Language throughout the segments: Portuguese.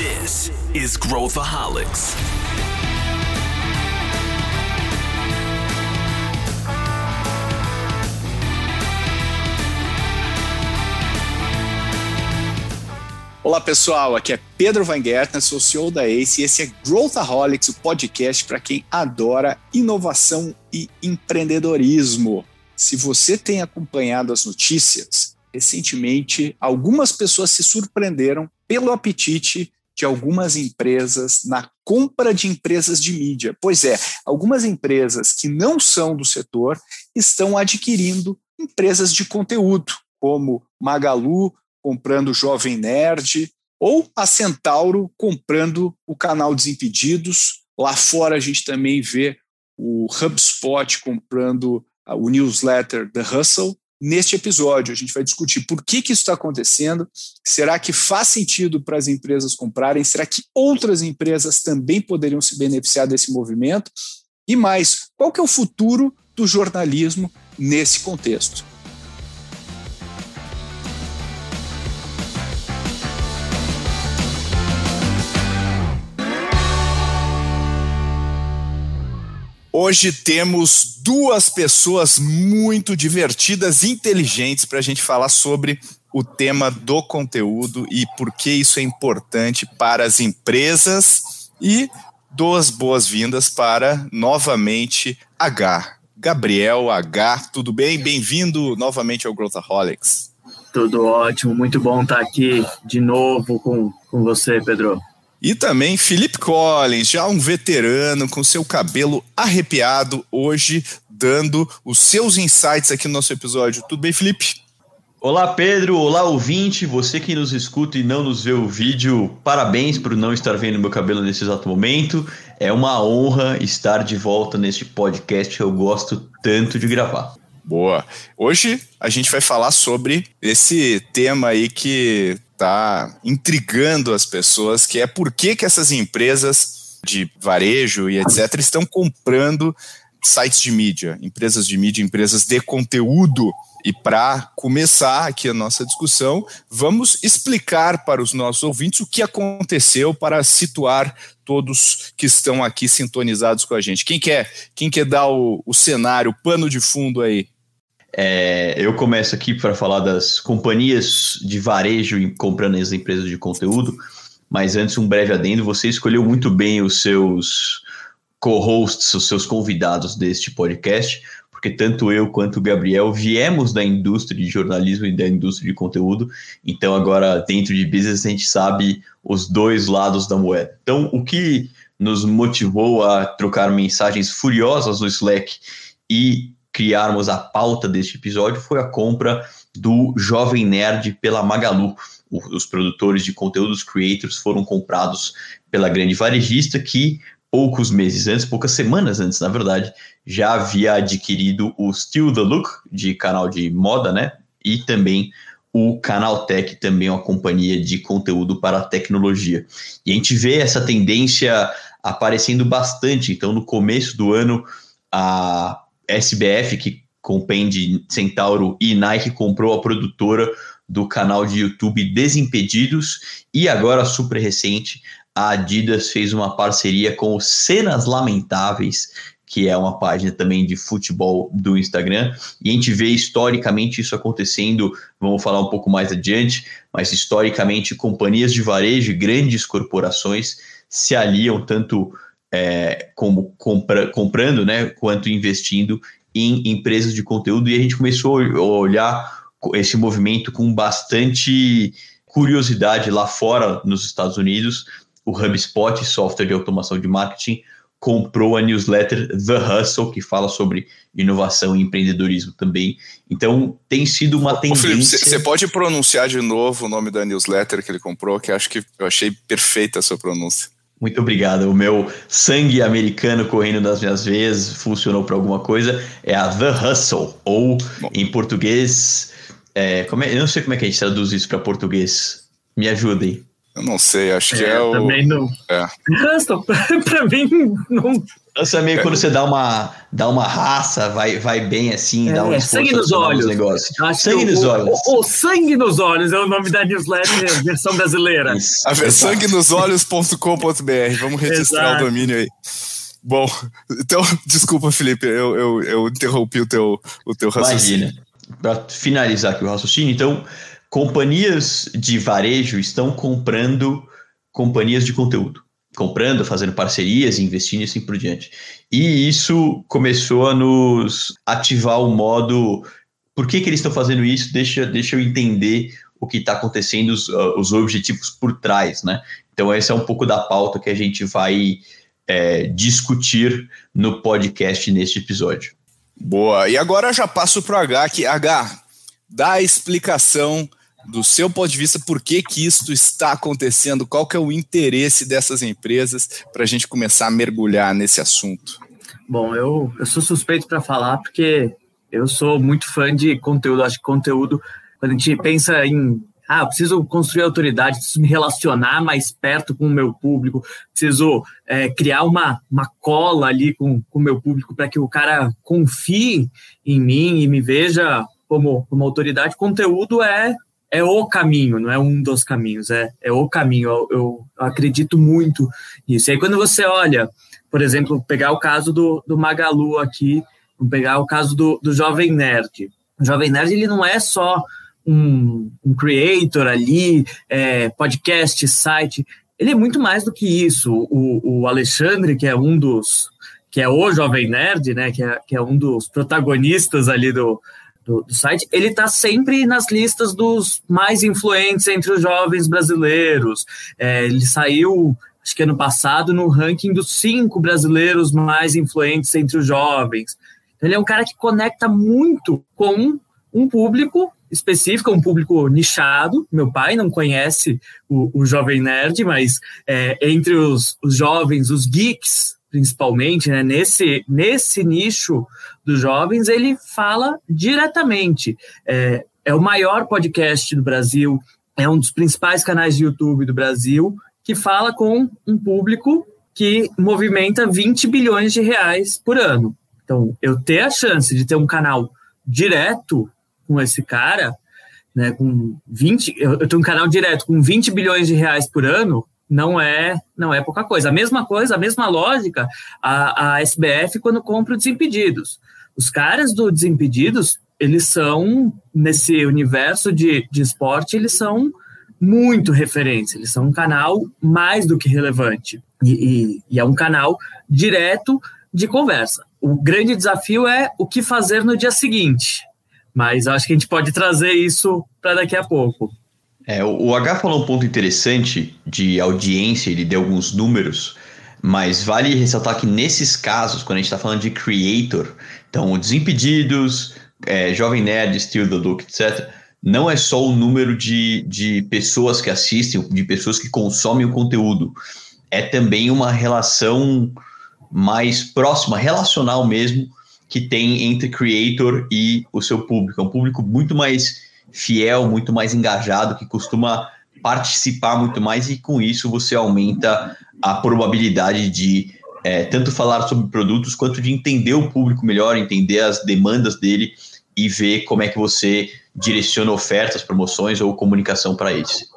This is Growthaholics. Olá pessoal, aqui é Pedro Van Gertner, sou CEO da ACE e esse é Growthaholics, o podcast para quem adora inovação e empreendedorismo. Se você tem acompanhado as notícias, recentemente algumas pessoas se surpreenderam pelo apetite de algumas empresas na compra de empresas de mídia. Pois é, algumas empresas que não são do setor estão adquirindo empresas de conteúdo, como Magalu comprando Jovem Nerd, ou a Centauro comprando o canal Desimpedidos. Lá fora a gente também vê o HubSpot comprando o newsletter The Hustle. Neste episódio, a gente vai discutir por que, que isso está acontecendo. Será que faz sentido para as empresas comprarem? Será que outras empresas também poderiam se beneficiar desse movimento? E mais, qual que é o futuro do jornalismo nesse contexto? Hoje temos duas pessoas muito divertidas, inteligentes, para a gente falar sobre o tema do conteúdo e por que isso é importante para as empresas. E duas boas-vindas para, novamente, H. Gabriel H, tudo bem? Bem-vindo novamente ao Growthaholics. Tudo ótimo, muito bom estar aqui de novo com, com você, Pedro. E também Felipe Collins, já um veterano com seu cabelo arrepiado, hoje dando os seus insights aqui no nosso episódio. Tudo bem, Felipe? Olá, Pedro. Olá, ouvinte. Você que nos escuta e não nos vê o vídeo, parabéns por não estar vendo meu cabelo nesse exato momento. É uma honra estar de volta neste podcast que eu gosto tanto de gravar. Boa. Hoje a gente vai falar sobre esse tema aí que está intrigando as pessoas, que é por que, que essas empresas de varejo e etc. estão comprando sites de mídia, empresas de mídia, empresas de conteúdo. E para começar aqui a nossa discussão, vamos explicar para os nossos ouvintes o que aconteceu para situar todos que estão aqui sintonizados com a gente. Quem quer, quem quer dar o, o cenário, o pano de fundo aí? É, eu começo aqui para falar das companhias de varejo comprando as empresas de conteúdo, mas antes um breve adendo, você escolheu muito bem os seus co-hosts, os seus convidados deste podcast, porque tanto eu quanto o Gabriel viemos da indústria de jornalismo e da indústria de conteúdo, então agora dentro de business a gente sabe os dois lados da moeda. Então o que nos motivou a trocar mensagens furiosas no Slack e criarmos a pauta deste episódio foi a compra do Jovem Nerd pela Magalu. os produtores de conteúdos creators foram comprados pela grande varejista que poucos meses antes, poucas semanas antes, na verdade, já havia adquirido o Still the Look de canal de moda, né? E também o Canal Tech, também uma companhia de conteúdo para tecnologia. E a gente vê essa tendência aparecendo bastante. Então, no começo do ano, a SBF, que compende Centauro e Nike, comprou a produtora do canal de YouTube Desimpedidos. E agora, super recente, a Adidas fez uma parceria com o Cenas Lamentáveis, que é uma página também de futebol do Instagram, e a gente vê historicamente isso acontecendo, vamos falar um pouco mais adiante, mas historicamente companhias de varejo, grandes corporações se aliam tanto é, como compra, comprando, né, quanto investindo em empresas de conteúdo e a gente começou a olhar esse movimento com bastante curiosidade lá fora nos Estados Unidos. O HubSpot, software de automação de marketing, comprou a newsletter The Hustle, que fala sobre inovação e empreendedorismo também. Então, tem sido uma tendência... Você pode pronunciar de novo o nome da newsletter que ele comprou, que acho que eu achei perfeita a sua pronúncia. Muito obrigado. O meu sangue americano correndo nas minhas veias funcionou para alguma coisa. É a The Hustle, ou Bom. em português. É, como é, eu não sei como é que a gente traduz isso para português. Me ajudem. Eu não sei, acho que é, é o. Também não. É. Hustle, para mim, não. Essa meio quando você dá uma, dá uma raça, vai, vai bem assim, é, dá um sangue nos olhos. Sangue nos o, olhos. O, o, Sangue nos Olhos é o nome da newsletter versão brasileira. Sangue nos olhos.com.br. Vamos registrar Exato. o domínio aí. Bom, então, desculpa, Felipe, eu, eu, eu interrompi o teu, o teu raciocínio. Imagina. Para finalizar aqui o raciocínio, então, companhias de varejo estão comprando companhias de conteúdo comprando, fazendo parcerias, investindo e assim por diante. E isso começou a nos ativar o modo. Por que, que eles estão fazendo isso? Deixa, deixa eu entender o que está acontecendo, os, uh, os objetivos por trás, né? Então, essa é um pouco da pauta que a gente vai é, discutir no podcast neste episódio. Boa. E agora já passo para o H, que H, dá a explicação do seu ponto de vista, por que, que isso está acontecendo, qual que é o interesse dessas empresas para a gente começar a mergulhar nesse assunto? Bom, eu, eu sou suspeito para falar porque eu sou muito fã de conteúdo. Acho que conteúdo, quando a gente pensa em ah, preciso construir autoridade, preciso me relacionar mais perto com o meu público, preciso é, criar uma, uma cola ali com o meu público para que o cara confie em mim e me veja como, como autoridade. Conteúdo é é o caminho, não é um dos caminhos, é, é o caminho. Eu, eu acredito muito nisso. E aí, quando você olha, por exemplo, pegar o caso do, do Magalu aqui, pegar o caso do, do Jovem Nerd. O Jovem Nerd ele não é só um, um creator ali, é, podcast, site. Ele é muito mais do que isso. O, o Alexandre, que é um dos que é o Jovem Nerd, né, que é, que é um dos protagonistas ali do, do, do site, ele está sempre nas listas dos mais influentes entre os jovens brasileiros. É, ele saiu, acho que ano passado, no ranking dos cinco brasileiros mais influentes entre os jovens. Ele é um cara que conecta muito com um público específico, um público nichado. Meu pai não conhece o, o Jovem Nerd, mas é, entre os, os jovens, os geeks, principalmente, né, nesse, nesse nicho dos jovens, ele fala diretamente. É, é o maior podcast do Brasil, é um dos principais canais de YouTube do Brasil, que fala com um público que movimenta 20 bilhões de reais por ano. Então, eu ter a chance de ter um canal direto com esse cara, né, com 20, eu, eu tenho um canal direto com 20 bilhões de reais por ano, não é não é pouca coisa. A mesma coisa, a mesma lógica, a, a SBF quando compra o Desimpedidos. Os caras do Desimpedidos, eles são, nesse universo de, de esporte, eles são muito referentes, eles são um canal mais do que relevante. E, e, e é um canal direto de conversa. O grande desafio é o que fazer no dia seguinte. Mas acho que a gente pode trazer isso para daqui a pouco. É, o H falou um ponto interessante de audiência, ele deu alguns números, mas vale ressaltar que nesses casos, quando a gente está falando de creator, então Desimpedidos, é, Jovem Nerd, Still the Look, etc., não é só o número de, de pessoas que assistem, de pessoas que consomem o conteúdo, é também uma relação mais próxima, relacional mesmo, que tem entre creator e o seu público. É um público muito mais fiel, muito mais engajado, que costuma participar muito mais e com isso você aumenta a probabilidade de é, tanto falar sobre produtos quanto de entender o público melhor, entender as demandas dele e ver como é que você direciona ofertas, promoções ou comunicação para eles.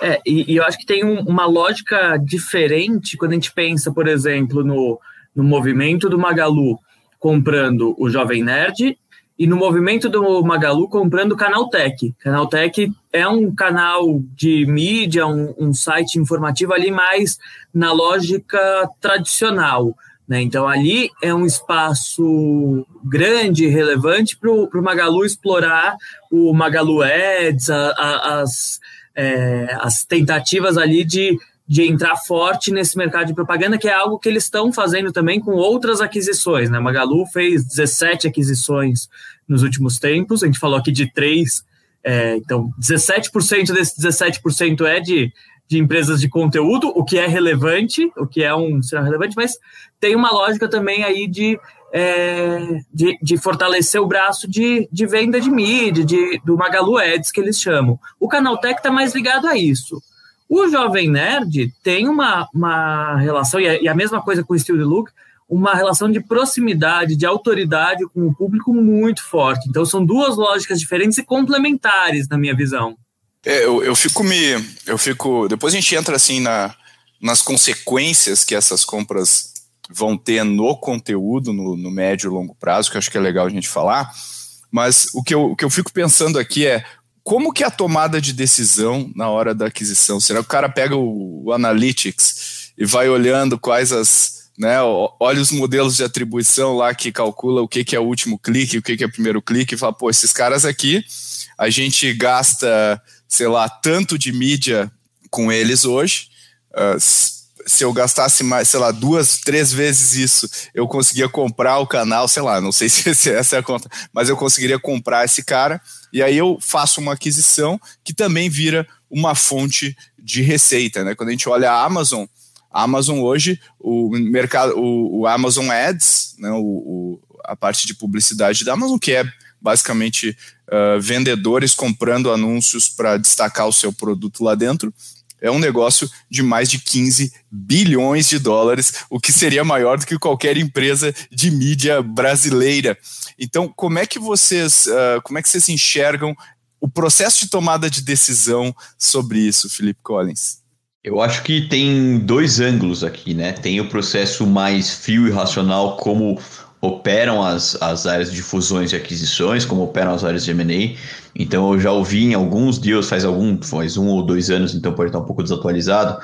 É, e, e, eu acho que tem um, uma lógica diferente quando a gente pensa, por exemplo, no, no movimento do Magalu comprando o Jovem Nerd e no movimento do Magalu comprando o Canaltech. Canaltech é um canal de mídia, um, um site informativo ali mais na lógica tradicional. Né? Então, ali é um espaço grande relevante para o Magalu explorar o Magalu Ads, a, a, as, é, as tentativas ali de de entrar forte nesse mercado de propaganda, que é algo que eles estão fazendo também com outras aquisições. Né? Magalu fez 17 aquisições nos últimos tempos, a gente falou aqui de três, é, então 17% desses 17% é de, de empresas de conteúdo, o que é relevante, o que é um será relevante, mas tem uma lógica também aí de, é, de, de, fortalecer o braço de, de venda de mídia, de, do Magalu Ads, que eles chamam. O Canaltech está mais ligado a isso. O Jovem Nerd tem uma, uma relação, e a, é, e a mesma coisa com o the Look, uma relação de proximidade, de autoridade com o público muito forte. Então, são duas lógicas diferentes e complementares, na minha visão. É, eu, eu fico me. Eu fico. Depois a gente entra assim na, nas consequências que essas compras vão ter no conteúdo, no, no médio e longo prazo, que acho que é legal a gente falar. Mas o que eu, o que eu fico pensando aqui é como que é a tomada de decisão na hora da aquisição? Será que o cara pega o, o Analytics e vai olhando quais as. Né, olha os modelos de atribuição lá que calcula o que, que é o último clique, o que, que é o primeiro clique, e fala, pô, esses caras aqui, a gente gasta, sei lá, tanto de mídia com eles hoje. Uh, se eu gastasse mais, sei lá, duas, três vezes isso, eu conseguia comprar o canal, sei lá, não sei se essa é a conta, mas eu conseguiria comprar esse cara, e aí eu faço uma aquisição que também vira uma fonte de receita, né? Quando a gente olha a Amazon, a Amazon hoje, o mercado, o, o Amazon Ads, né, o, o, a parte de publicidade da Amazon, que é basicamente uh, vendedores comprando anúncios para destacar o seu produto lá dentro, é um negócio de mais de 15 bilhões de dólares, o que seria maior do que qualquer empresa de mídia brasileira. Então, como é que vocês, uh, como é que vocês enxergam o processo de tomada de decisão sobre isso, Felipe Collins? Eu acho que tem dois ângulos aqui, né? Tem o processo mais frio e racional, como operam as, as áreas de fusões e aquisições, como operam as áreas de M&A. Então eu já ouvi em alguns deals, faz algum, faz um ou dois anos, então pode estar um pouco desatualizado,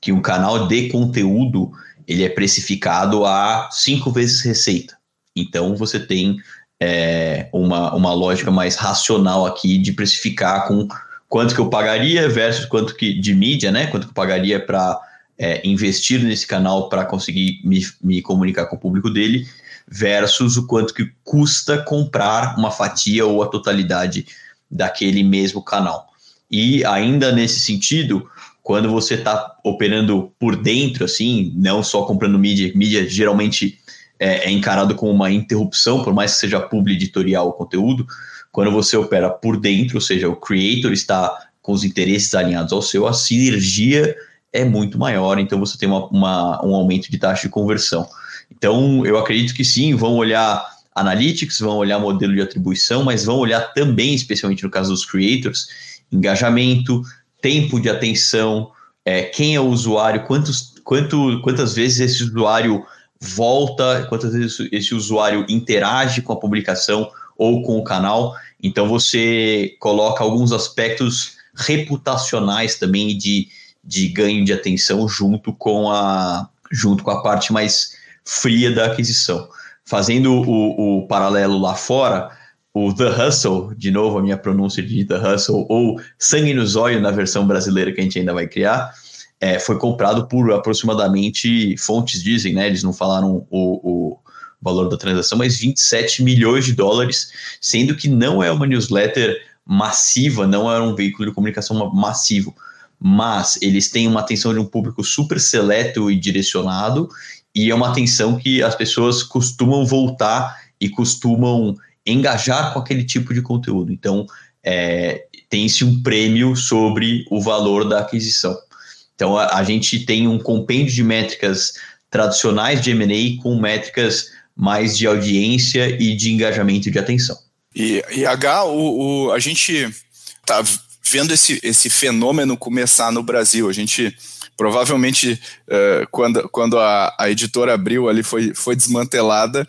que um canal de conteúdo ele é precificado a cinco vezes receita. Então você tem é, uma, uma lógica mais racional aqui de precificar com quanto que eu pagaria versus quanto que de mídia, né? Quanto que eu pagaria para é, investir nesse canal para conseguir me, me comunicar com o público dele versus o quanto que custa comprar uma fatia ou a totalidade daquele mesmo canal. E ainda nesse sentido, quando você está operando por dentro, assim, não só comprando mídia, mídia geralmente é, é, encarado como uma interrupção, por mais que seja publi editorial o conteúdo, quando você opera por dentro, ou seja, o creator está com os interesses alinhados ao seu, a sinergia é muito maior, então você tem uma, uma um aumento de taxa de conversão. Então, eu acredito que sim, vão olhar analytics, vão olhar modelo de atribuição, mas vão olhar também, especialmente no caso dos creators, engajamento, tempo de atenção, é, quem é o usuário, quantos, quanto, quantas vezes esse usuário volta, quantas vezes esse usuário interage com a publicação ou com o canal. Então você coloca alguns aspectos reputacionais também de, de ganho de atenção junto com a junto com a parte mais fria da aquisição. Fazendo o, o paralelo lá fora, o The Hustle, de novo a minha pronúncia de The Hustle, ou Sangue no Zóio na versão brasileira que a gente ainda vai criar, é, foi comprado por aproximadamente, fontes dizem, né, eles não falaram o, o valor da transação, mas 27 milhões de dólares, sendo que não é uma newsletter massiva, não é um veículo de comunicação massivo, mas eles têm uma atenção de um público super seleto e direcionado e é uma atenção que as pessoas costumam voltar e costumam engajar com aquele tipo de conteúdo. Então, é, tem-se um prêmio sobre o valor da aquisição. Então, a, a gente tem um compêndio de métricas tradicionais de M&A com métricas mais de audiência e de engajamento de atenção. E, e H, o, o, a gente está vendo esse, esse fenômeno começar no Brasil. A gente provavelmente uh, quando, quando a, a editora abriu ali foi, foi desmantelada,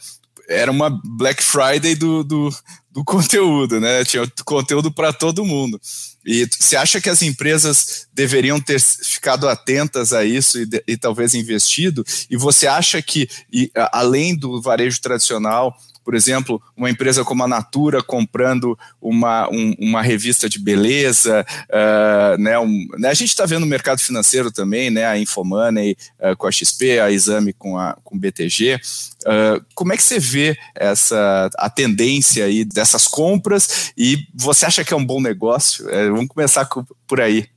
era uma Black Friday do, do, do conteúdo, né? Tinha conteúdo para todo mundo. E você acha que as empresas deveriam ter ficado atentas a isso e, e talvez investido? E você acha que, e, além do varejo tradicional, por exemplo, uma empresa como a Natura comprando uma, um, uma revista de beleza, uh, né, um, né, a gente está vendo o mercado financeiro também, né, a Infomoney uh, com a XP, a Exame com, a, com BTG. Uh, como é que você vê essa a tendência aí dessas compras e você acha que é um bom negócio? É, vamos começar por aí.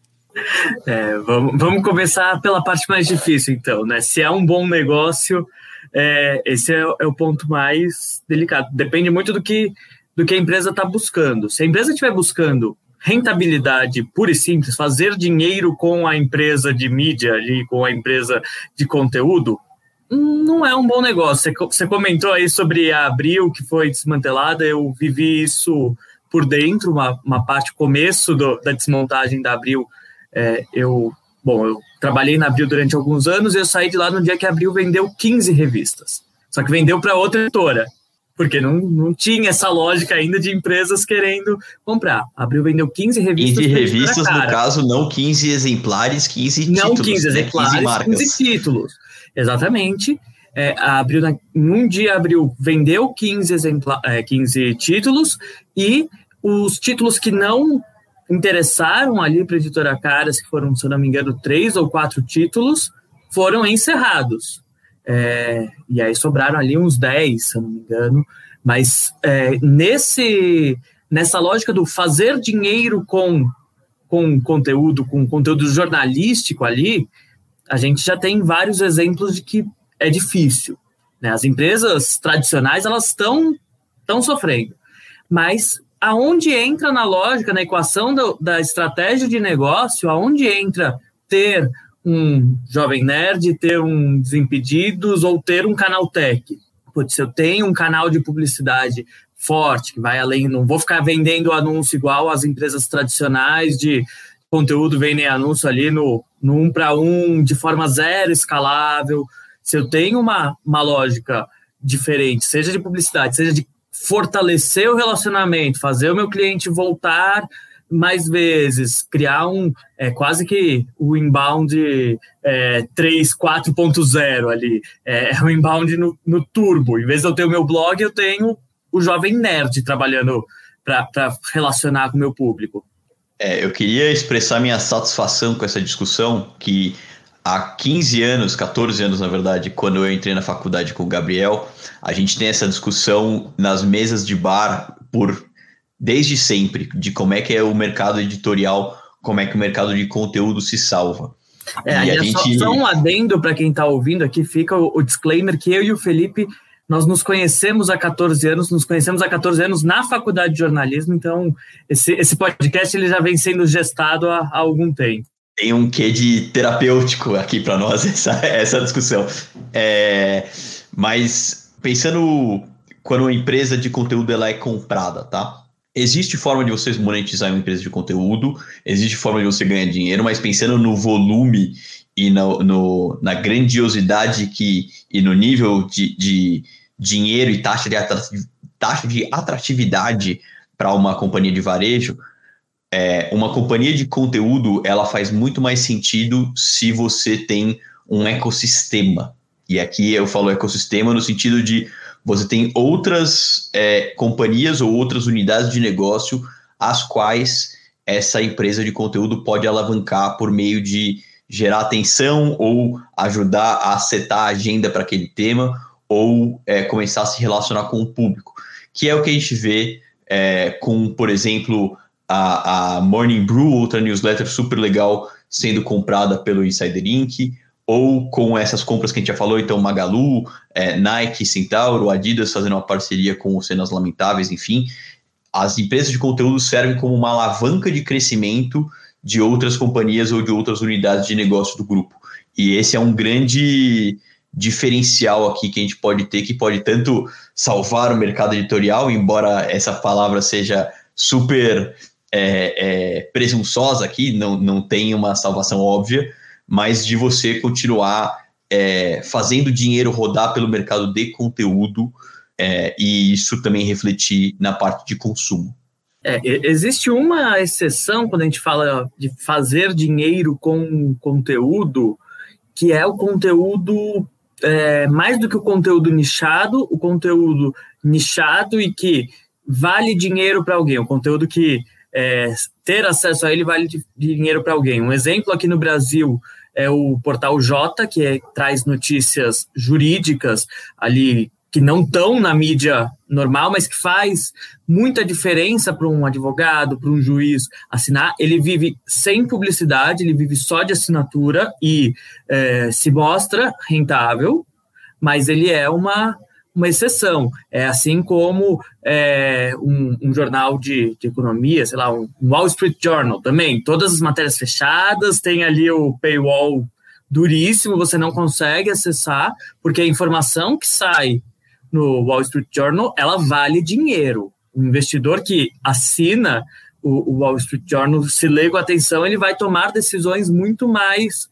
É, vamos, vamos começar pela parte mais difícil, então, né? Se é um bom negócio, é, esse é, é, o ponto mais delicado. Depende muito do que, do que a empresa está buscando. Se a empresa estiver buscando rentabilidade pura e simples, fazer dinheiro com a empresa de mídia ali, com a empresa de conteúdo, não é um bom negócio. Você comentou aí sobre a Abril, que foi desmantelada, eu vivi isso por dentro, uma, uma parte, começo do, da desmontagem da Abril. É, eu, bom, eu trabalhei na Abril durante alguns anos e eu saí de lá no dia que a Abril vendeu 15 revistas. Só que vendeu para outra editora, porque não, não tinha essa lógica ainda de empresas querendo comprar. A Abril vendeu 15 revistas. 15 revistas, no caso, não 15 exemplares, 15 não títulos. Não 15 né? exemplares, 15, marcas. 15 títulos. Exatamente. É, a Abril, num dia, Abril vendeu 15, exempla, é, 15 títulos e os títulos que não interessaram ali para a editora Caras, que foram, se eu não me engano, três ou quatro títulos, foram encerrados. É, e aí sobraram ali uns 10, se eu não me engano. Mas é, nesse, nessa lógica do fazer dinheiro com, com conteúdo, com conteúdo jornalístico ali, a gente já tem vários exemplos de que é difícil. Né? As empresas tradicionais elas estão sofrendo, mas aonde entra na lógica, na equação do, da estratégia de negócio, aonde entra ter um jovem nerd, ter um Desimpedidos ou ter um canal tech. Putz, se eu tenho um canal de publicidade forte, que vai além, não vou ficar vendendo anúncio igual as empresas tradicionais de conteúdo vendem anúncio ali no, no um para um, de forma zero escalável. Se eu tenho uma, uma lógica diferente, seja de publicidade, seja de fortalecer o relacionamento, fazer o meu cliente voltar mais vezes, criar um é, quase que o inbound é, 3, 4.0 ali, é, é o inbound no, no, turbo. Em vez de eu ter o meu blog, eu tenho o jovem nerd trabalhando para relacionar com o meu público. É, eu queria expressar minha satisfação com essa discussão, que há 15 anos, 14 anos na verdade, quando eu entrei na faculdade com o Gabriel, a gente tem essa discussão nas mesas de bar por desde sempre, de como é que é o mercado editorial, como é que o mercado de conteúdo se salva. É, e a gente... só, só um adendo para quem está ouvindo aqui, fica o, o disclaimer que eu e o Felipe nós nos conhecemos há 14 anos, nos conhecemos há 14 anos na faculdade de jornalismo, então esse, esse podcast ele já vem sendo gestado há, há algum tempo. Tem um quê de terapêutico aqui para nós essa, essa discussão. É, mas pensando quando uma empresa de conteúdo ela é comprada, tá? Existe forma de vocês monetizar uma empresa de conteúdo, existe forma de você ganhar dinheiro, mas pensando no volume e no, no na grandiosidade que, e no nível de, de dinheiro e taxa de, taxa de atratividade para uma companhia de varejo, é, uma companhia de conteúdo ela faz muito mais sentido se você tem um ecossistema. E aqui eu falo ecossistema no sentido de você tem outras é, companhias ou outras unidades de negócio as quais essa empresa de conteúdo pode alavancar por meio de gerar atenção ou ajudar a setar a agenda para aquele tema ou é, começar a se relacionar com o público, que é o que a gente vê é, com, por exemplo, a, a, Morning Brew, outra newsletter super legal sendo comprada pelo Insider Inc., ou com essas compras que a gente já falou, então Magalu, é, Nike, Centauro, Adidas fazendo uma parceria com o Cenas Lamentáveis, enfim, as empresas de conteúdo servem como uma alavanca de crescimento de outras companhias ou de outras unidades de negócio do grupo. E esse é um grande diferencial aqui que a gente pode ter, que pode tanto salvar o mercado editorial, embora essa palavra seja super é, é, presunçosa aqui, não, não tem uma salvação óbvia, mas de você continuar é, fazendo dinheiro rodar pelo mercado de conteúdo é, e isso também refletir na parte de consumo. É, existe uma exceção quando a gente fala de fazer dinheiro com conteúdo, que é o conteúdo é, mais do que o conteúdo nichado, o conteúdo nichado e que vale dinheiro para alguém, o conteúdo que é, ter acesso a ele vale dinheiro para alguém. Um exemplo aqui no Brasil é o portal J, que é, traz notícias jurídicas ali que não estão na mídia normal, mas que faz muita diferença para um advogado, para um juiz assinar. Ele vive sem publicidade, ele vive só de assinatura e é, se mostra rentável, mas ele é uma, uma exceção. É assim como é, um, um, jornal de, de, economia, sei lá, um Wall Street Journal também. Todas as matérias fechadas, tem ali o paywall duríssimo, você não consegue acessar, porque a informação que sai no Wall Street Journal, ela vale dinheiro. O investidor que assina o, o Wall Street Journal, se lê com atenção, ele vai tomar decisões muito mais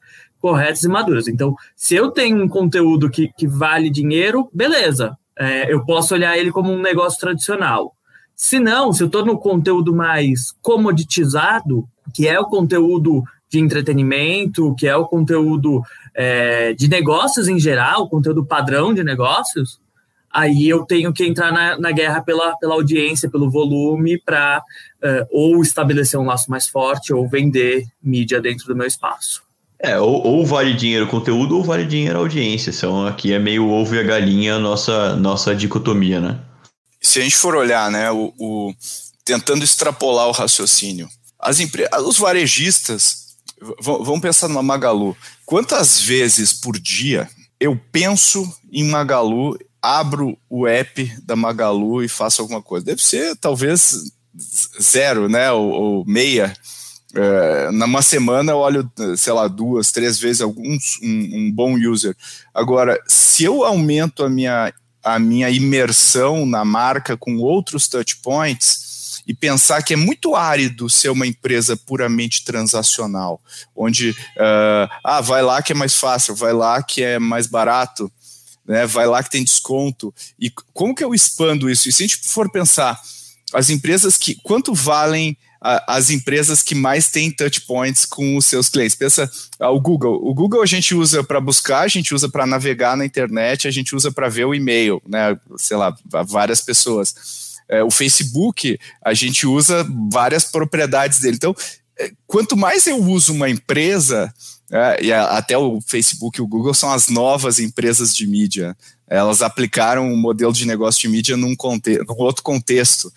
corretas e maduras. Então, se eu tenho um conteúdo que, que vale dinheiro, beleza, é, eu posso olhar ele como um negócio tradicional. Se não, se eu estou no conteúdo mais comoditizado, que é o conteúdo de entretenimento, que é o conteúdo é, de negócios em geral, conteúdo padrão de negócios, aí eu tenho que entrar na, na guerra pela, pela audiência, pelo volume, para é, ou estabelecer um laço mais forte ou vender mídia dentro do meu espaço. É, ou, ou vale dinheiro conteúdo ou vale dinheiro audiência. São, aqui é meio ovo e a galinha nossa, nossa dicotomia, né? Se a gente for olhar, né, o, o tentando extrapolar o raciocínio, as os varejistas vamos pensar numa Magalu. Quantas vezes por dia eu penso em Magalu, abro o app da Magalu e faço alguma coisa? Deve ser talvez zero, né? Ou, ou meia. É, numa semana eu olho, sei lá, duas, três vezes alguns, um, um bom user. Agora, se eu aumento a minha, a minha imersão na marca com outros touch points, e pensar que é muito árido ser uma empresa puramente transacional, onde uh, ah, vai lá que é mais fácil, vai lá que é mais barato, né, vai lá que tem desconto. E como que eu expando isso? E se a gente for pensar, as empresas que. Quanto valem as empresas que mais têm touch points com os seus clientes. Pensa ah, o Google. O Google a gente usa para buscar, a gente usa para navegar na internet, a gente usa para ver o e-mail, né? Sei lá, várias pessoas. É, o Facebook, a gente usa várias propriedades dele. Então, é, quanto mais eu uso uma empresa, é, e a, até o Facebook e o Google são as novas empresas de mídia. Elas aplicaram um modelo de negócio de mídia num, conte num outro contexto.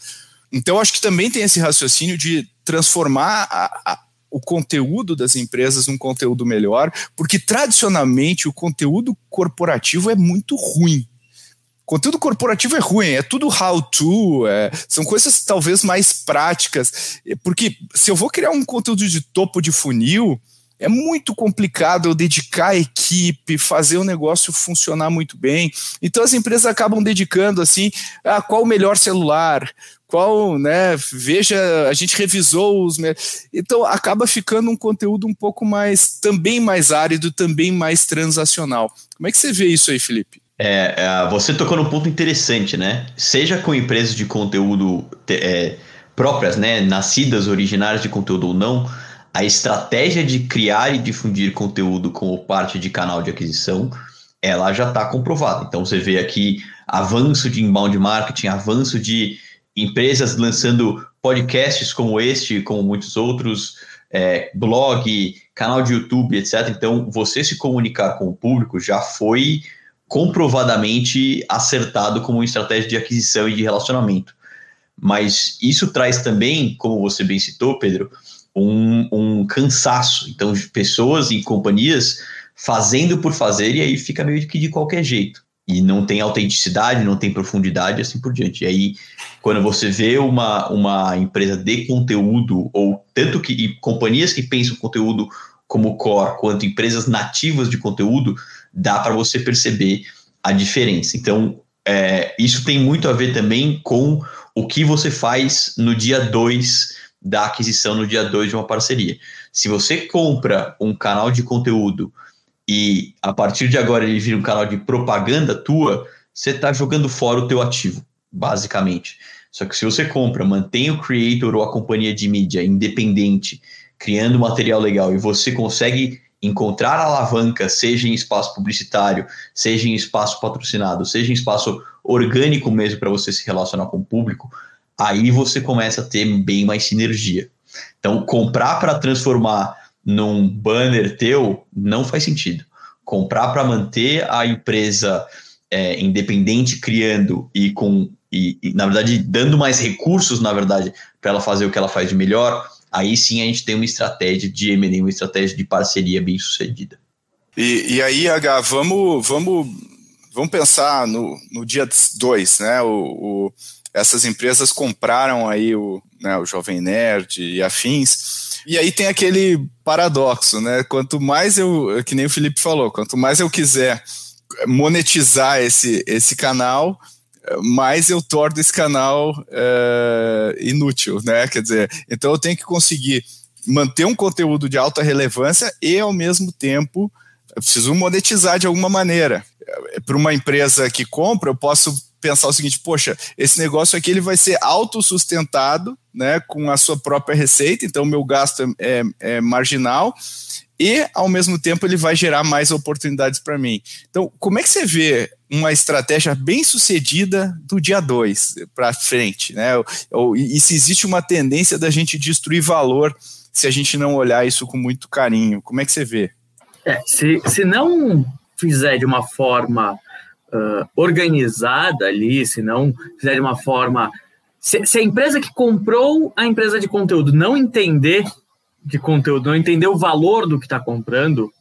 Então, acho que também tem esse raciocínio de transformar a, a, o conteúdo das empresas num conteúdo melhor, porque tradicionalmente o conteúdo corporativo é muito ruim. Conteúdo corporativo é ruim, é tudo how-to, é, são coisas talvez mais práticas. Porque se eu vou criar um conteúdo de topo de funil, é muito complicado dedicar a equipe, fazer o negócio funcionar muito bem. Então as empresas acabam dedicando assim, ah, qual o melhor celular, qual, né, veja, a gente revisou os. Então acaba ficando um conteúdo um pouco mais, também mais árido, também mais transacional. Como é que você vê isso aí, Felipe? É, é, você tocou num ponto interessante, né? Seja com empresas de conteúdo é, próprias, né, nascidas, originárias de conteúdo ou não, a estratégia de criar e difundir conteúdo como parte de canal de aquisição, ela já está comprovada. Então você vê aqui avanço de inbound marketing, avanço de empresas lançando podcasts como este, como muitos outros, é, blog, canal de YouTube, etc. Então você se comunicar com o público já foi comprovadamente acertado como estratégia de aquisição e de relacionamento. Mas isso traz também, como você bem citou, Pedro, um, um cansaço. Então, pessoas e companhias fazendo por fazer e aí fica meio que de qualquer jeito. E não tem autenticidade, não tem profundidade, assim por diante. E aí, quando você vê uma, uma empresa de conteúdo, ou tanto que companhias que pensam conteúdo como core, quanto empresas nativas de conteúdo, dá para você perceber a diferença. Então, é, isso tem muito a ver também com o que você faz no dia 2 da aquisição, no dia 2 de uma parceria. Se você compra um canal de conteúdo e a partir de agora ele vira um canal de propaganda tua, você está jogando fora o teu ativo, basicamente. Só que se você compra, mantém o creator ou a companhia de mídia independente, criando material legal e você consegue encontrar alavanca, seja em espaço publicitário, seja em espaço patrocinado, seja em espaço orgânico mesmo para você se relacionar com o público, aí você começa a ter bem mais sinergia. Então, comprar para transformar num banner teu não faz sentido. Comprar para manter a empresa é, independente criando e com e, e, na verdade dando mais recursos, na verdade, para ela fazer o que ela faz de melhor, aí sim a gente tem uma estratégia de M&A, uma estratégia de parceria bem sucedida. E, e aí, H, vamos, vamos, vamos pensar no, no dia 2, né? O, o, essas empresas compraram aí o, né, o Jovem Nerd e afins. E aí tem aquele paradoxo, né? Quanto mais eu, que nem o Felipe falou, quanto mais eu quiser monetizar esse, esse canal, mais eu torno esse canal é, inútil, né? Quer dizer, então eu tenho que conseguir manter um conteúdo de alta relevância e, ao mesmo tempo, eu preciso monetizar de alguma maneira. Para uma empresa que compra, eu posso pensar o seguinte: poxa, esse negócio aqui ele vai ser autossustentado, né, com a sua própria receita, então meu gasto é, é, é marginal e, ao mesmo tempo, ele vai gerar mais oportunidades para mim. Então, como é que você vê uma estratégia bem sucedida do dia 2 para frente? Né? E se existe uma tendência da gente destruir valor se a gente não olhar isso com muito carinho? Como é que você vê? É, se, se não fizer de uma forma uh, organizada ali, se não fizer de uma forma. Se, se a empresa que comprou a empresa de conteúdo não entender de conteúdo, não entender o valor do que está comprando,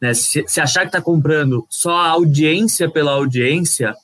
né? Se, se, achar que está comprando só a audiência pela audiência,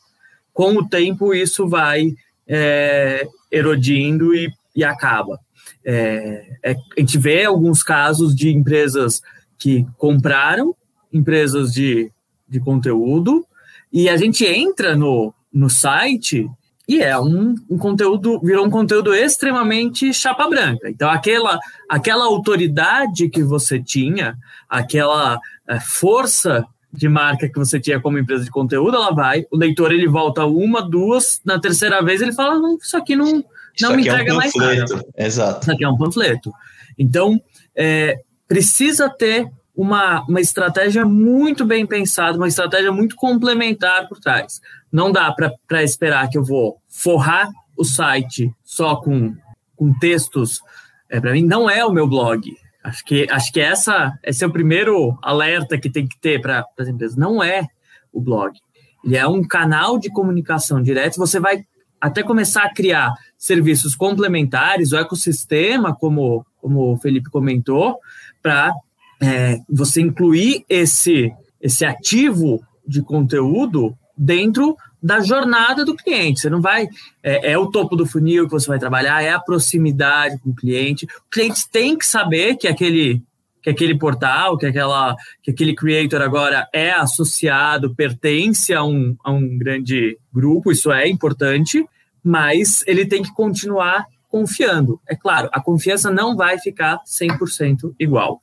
com o tempo isso vai é, erodindo e, e acaba. É, é, a gente vê alguns casos de empresas que compraram empresas de, de conteúdo e a gente entra no, no site e é um, um, conteúdo, virou um conteúdo extremamente chapa branca. Então, aquela, aquela autoridade que você tinha, aquela é, força de marca que você tinha como empresa de conteúdo, ela vai, o leitor ele volta uma, duas, na terceira vez ele fala, não, isso aqui não, não me entrega é um mais nada. Exato. Isso aqui é um panfleto. Então, é, precisa ter uma, uma estratégia muito bem pensada, uma estratégia muito complementar por trás. Não dá para esperar que eu vou forrar o site só com, com textos. É, para mim, não é o meu blog. Acho que, acho que essa, esse é o primeiro alerta que tem que ter para as empresas. Não é o blog. Ele é um canal de comunicação direto. Você vai até começar a criar serviços complementares, o ecossistema, como, como o Felipe comentou, para é, você incluir esse, esse ativo de conteúdo dentro da jornada do cliente. Você não vai. É, é, o topo do funil que você vai trabalhar, é a proximidade com o cliente. O cliente tem que saber que aquele, que aquele portal, que, aquela, que aquele creator agora é associado, pertence a um, a um grande grupo, isso é importante, mas ele tem que continuar confiando. É claro, a confiança não vai ficar 100% igual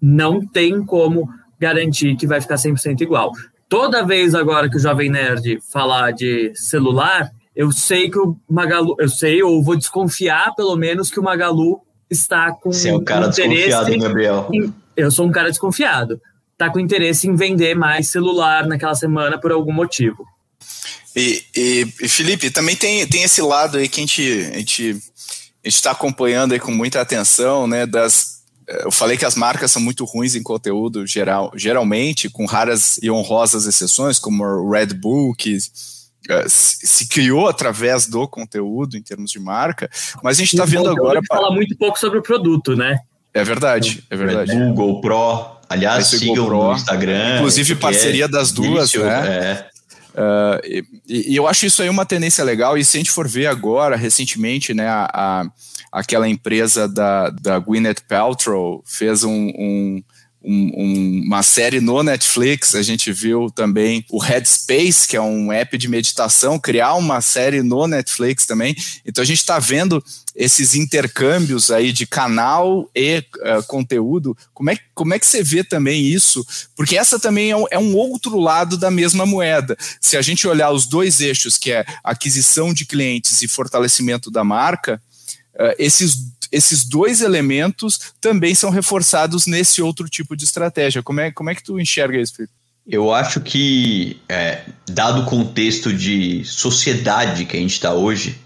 não tem como garantir que vai ficar 100% igual. Toda vez agora que o Jovem Nerd falar de celular, eu sei que o Magalu, eu sei, ou vou desconfiar pelo menos que o Magalu está com Você é um cara desconfiado, Gabriel. Em, eu sou um cara desconfiado. Está com interesse em vender mais celular naquela semana por algum motivo. E, e, e Felipe, também tem, tem esse lado aí que a gente a gente está acompanhando aí com muita atenção, né, das eu falei que as marcas são muito ruins em conteúdo geral, geralmente, com raras e honrosas exceções, como o Red Bull, que uh, se criou através do conteúdo em termos de marca, mas a gente está vendo agora. Fala muito pouco sobre o produto, né? É verdade, é verdade. Bull, GoPro, aliás, sigam GoPro, no Instagram. Inclusive parceria é das duas, né? É. Uh, e, e, eu acho isso aí uma tendência legal, e se a gente for ver agora, recentemente, né, a, a aquela empresa da, da Gwyneth Paltrow fez um, um um, uma série no Netflix, a gente viu também o Headspace, que é um app de meditação, criar uma série no Netflix também. Então a gente está vendo esses intercâmbios aí de canal e uh, conteúdo. Como é, como é que você vê também isso? Porque essa também é um, é um outro lado da mesma moeda. Se a gente olhar os dois eixos, que é aquisição de clientes e fortalecimento da marca, uh, esses esses dois elementos também são reforçados nesse outro tipo de estratégia. Como é, como é que tu enxerga isso, Felipe? Eu acho que, é, dado o contexto de sociedade que a gente está hoje,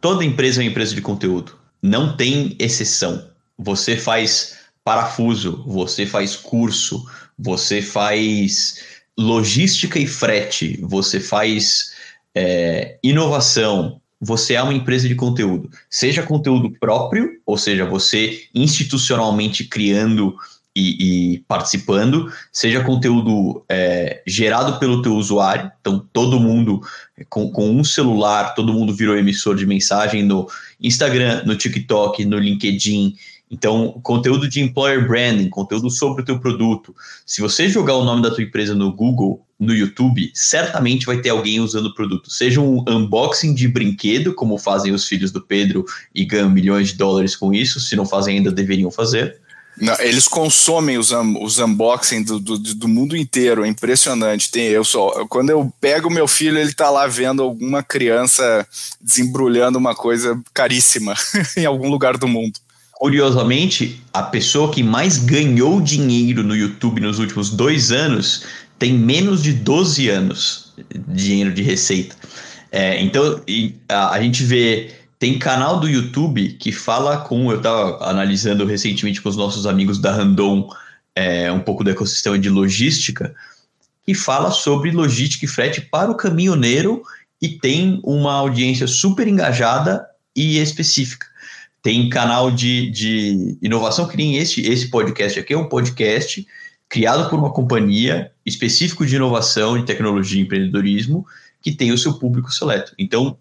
toda empresa é uma empresa de conteúdo. Não tem exceção. Você faz parafuso, você faz curso, você faz logística e frete, você faz é, inovação, você é uma empresa de conteúdo, seja conteúdo próprio, ou seja, você institucionalmente criando e, e participando, seja conteúdo é, gerado pelo teu usuário, então todo mundo com, com um celular, todo mundo virou emissor de mensagem no Instagram, no TikTok, no LinkedIn Então, conteúdo de employer branding, conteúdo sobre o teu produto. Se você jogar o nome da tua empresa no Google, no YouTube, certamente vai ter alguém usando o produto. Seja um unboxing de brinquedo, como fazem os filhos do Pedro e ganham milhões de dólares com isso, se não fazem ainda deveriam fazer. Não, eles consomem os, os unboxing do, do, do, mundo inteiro, é impressionante. Tem, eu só, quando eu pego meu filho, ele tá lá vendo alguma criança desembrulhando uma coisa caríssima em algum lugar do mundo. Curiosamente, a pessoa que mais ganhou dinheiro no YouTube nos últimos dois anos tem menos de 12 anos de dinheiro de receita. É, então, a, a gente vê tem canal do YouTube que fala com. Eu estava analisando recentemente com os nossos amigos da Randon é, um pouco do ecossistema de logística, que fala sobre logística e frete para o caminhoneiro e tem uma audiência super engajada e específica. Tem canal de, de inovação que nem esse, esse podcast aqui, é um podcast criado por uma companhia específico de inovação, de tecnologia e empreendedorismo, que tem o seu público seleto. Então,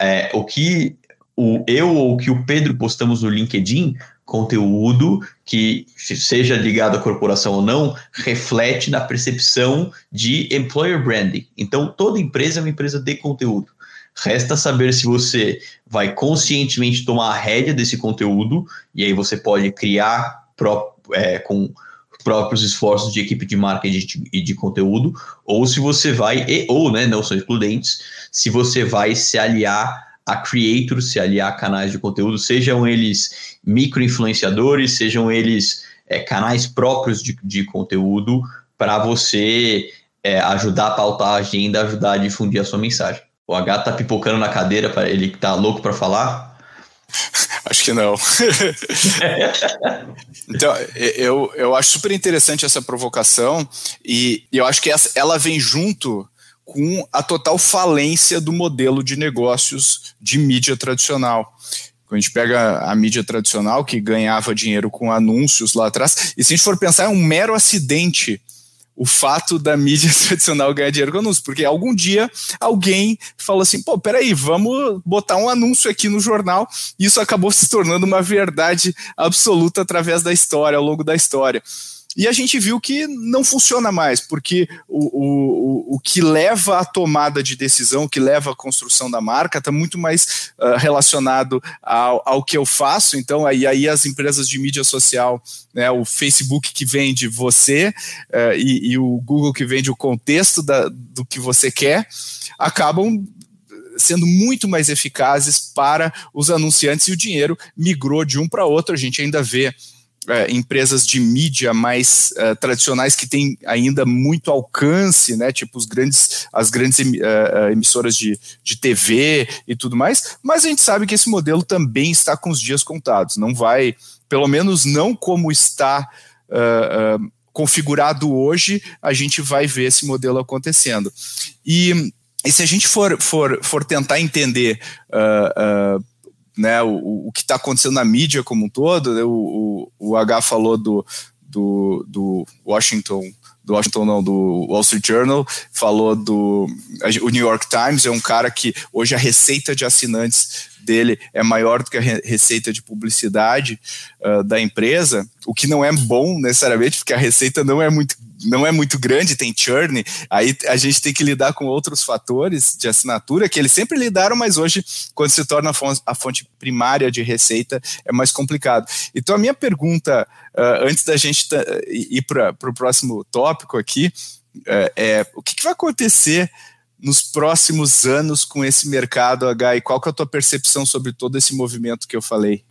é, o que o eu ou que o Pedro postamos no LinkedIn, conteúdo que, seja ligado à corporação ou não, reflete na percepção de employer branding. Então, toda empresa é uma empresa de conteúdo. Resta saber se você vai conscientemente tomar a rédea desse conteúdo, e aí você pode criar pró é, com próprios esforços de equipe de marketing e de, conteúdo, ou se você vai, e, ou né, não são excludentes, se você vai se aliar a creators, se aliar a canais de conteúdo, sejam eles micro-influenciadores, sejam eles é, canais próprios de, de conteúdo, para você é, ajudar a pautar a agenda, ajudar a difundir a sua mensagem. O H tá pipocando na cadeira, para ele tá louco para falar. Acho que não. então, eu, eu acho super interessante essa provocação e, e eu acho que essa, ela vem junto com a total falência do modelo de negócios de mídia tradicional. Quando a gente pega a mídia tradicional, que ganhava dinheiro com anúncios lá atrás, e se a gente for pensar, é um mero acidente o fato da mídia tradicional ganhar dinheiro com anúncios, porque algum dia alguém falou assim, pô, peraí, vamos botar um anúncio aqui no jornal, e isso acabou se tornando uma verdade absoluta através da história, ao longo da história. E a gente viu que não funciona mais, porque o, o, o que leva à tomada de decisão, o que leva à construção da marca, está muito mais uh, relacionado ao, ao que eu faço. Então, aí, aí as empresas de mídia social, né, o Facebook que vende você uh, e, e, o Google que vende o contexto da, do que você quer, acabam sendo muito mais eficazes para os anunciantes e o dinheiro migrou de um para outro. A gente ainda vê é, empresas de mídia mais uh, tradicionais que têm ainda muito alcance, né, tipo os grandes, as grandes uh, emissoras de, de TV e tudo mais, mas a gente sabe que esse modelo também está com os dias contados, não vai, pelo menos não como está uh, configurado hoje, a gente vai ver esse modelo acontecendo. E, e se a gente for, for, for tentar entender né, o, o que está acontecendo na mídia como um todo. Né, o, o, o H falou do, do, do Washington do Washington não, do Wall Street Journal, falou do o New York Times, é um cara que hoje a receita de assinantes dele é maior do que a receita de publicidade uh, da empresa, o que não é bom necessariamente, porque a receita não é muito não é muito grande, tem churn, aí a gente tem que lidar com outros fatores de assinatura que eles sempre lidaram, mas hoje, quando se torna a fonte, a fonte primária de receita, é mais complicado. Então, a minha pergunta, uh, antes da gente ir para o próximo tópico aqui, uh, é o que, que vai acontecer nos próximos anos com esse mercado, H, e qual que é a tua percepção sobre todo esse movimento que eu falei?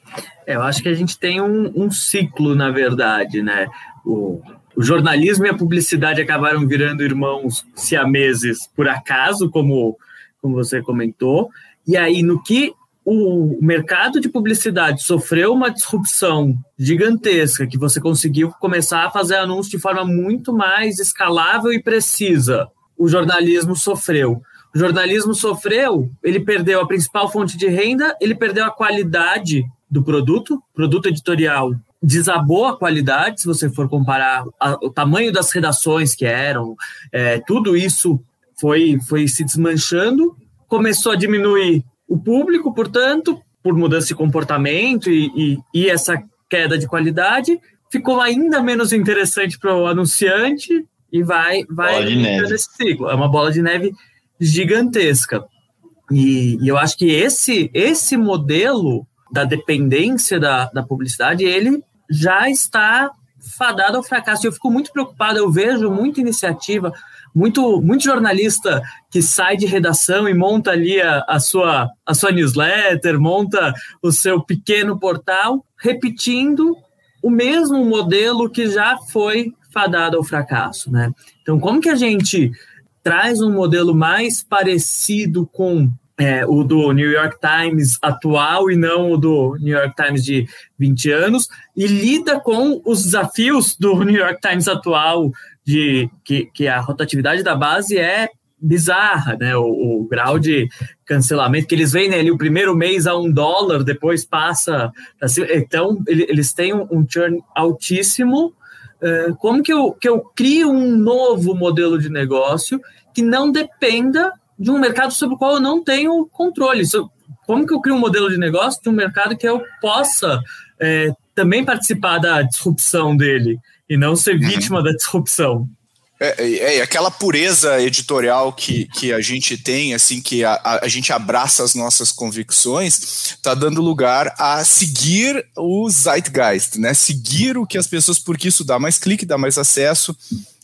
É, eu acho que a gente tem um, um ciclo, na verdade, né? O, o jornalismo e a publicidade acabaram virando irmãos siameses por acaso, como, como você comentou. E aí, no que o mercado de publicidade sofreu uma disrupção gigantesca, que você conseguiu começar a fazer anúncios de forma muito mais escalável e precisa, o jornalismo sofreu. O jornalismo sofreu, ele perdeu a principal fonte de renda, ele perdeu a qualidade do produto, produto editorial desabou a qualidade, se você for comparar a, o tamanho das redações que eram, é, tudo isso foi, foi se desmanchando, começou a diminuir o público, portanto, por mudança de comportamento e, e, e essa queda de qualidade, ficou ainda menos interessante para o anunciante e vai vai nesse ciclo. É uma bola de neve gigantesca. E, e, eu acho que esse esse modelo da dependência da, da publicidade, ele já está fadado ao fracasso. Eu fico muito preocupado, eu vejo muita iniciativa, muito, muito jornalista que sai de redação e monta ali a, a, sua, a sua newsletter, monta o seu pequeno portal, repetindo o mesmo modelo que já foi fadado ao fracasso. Né? Então, como que a gente traz um modelo mais parecido com é, o do New York Times atual e não o do New York Times de 20 anos, e lida com os desafios do New York Times atual, de que, que a rotatividade da base é bizarra, né? O, o, grau de cancelamento que eles né, ali o primeiro mês a um dólar, depois passa. Assim, então, eles têm um, um churn altíssimo. Uh, como que eu, que eu crio um novo modelo de negócio que não dependa de um mercado sobre o qual eu não tenho controle. Como que eu crio um modelo de negócio de um mercado que eu possa é, também participar da disrupção dele e não ser uhum. vítima da disrupção? É, é, é, aquela pureza editorial que, que a gente tem, assim, que a, a, gente abraça as nossas convicções, está dando lugar a seguir o zeitgeist, né? Seguir o que as pessoas, porque isso dá mais clique, dá mais acesso,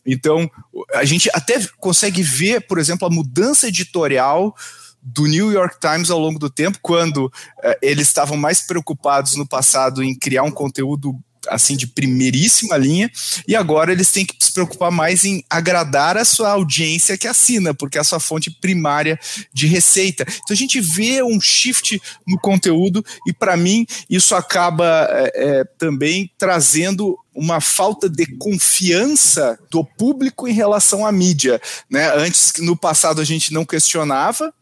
então, a gente até consegue ver, por exemplo, a mudança editorial do New York Times ao longo do tempo, quando eh, eles estavam mais preocupados no passado em criar um conteúdo assim de primeiríssima linha e agora eles têm que se preocupar mais em agradar a sua audiência que assina, porque é a sua fonte primária de receita. Então a gente vê um shift no conteúdo e para mim isso acaba é, é, também trazendo uma falta de confiança do público em relação à mídia, né? Antes no passado a gente não questionava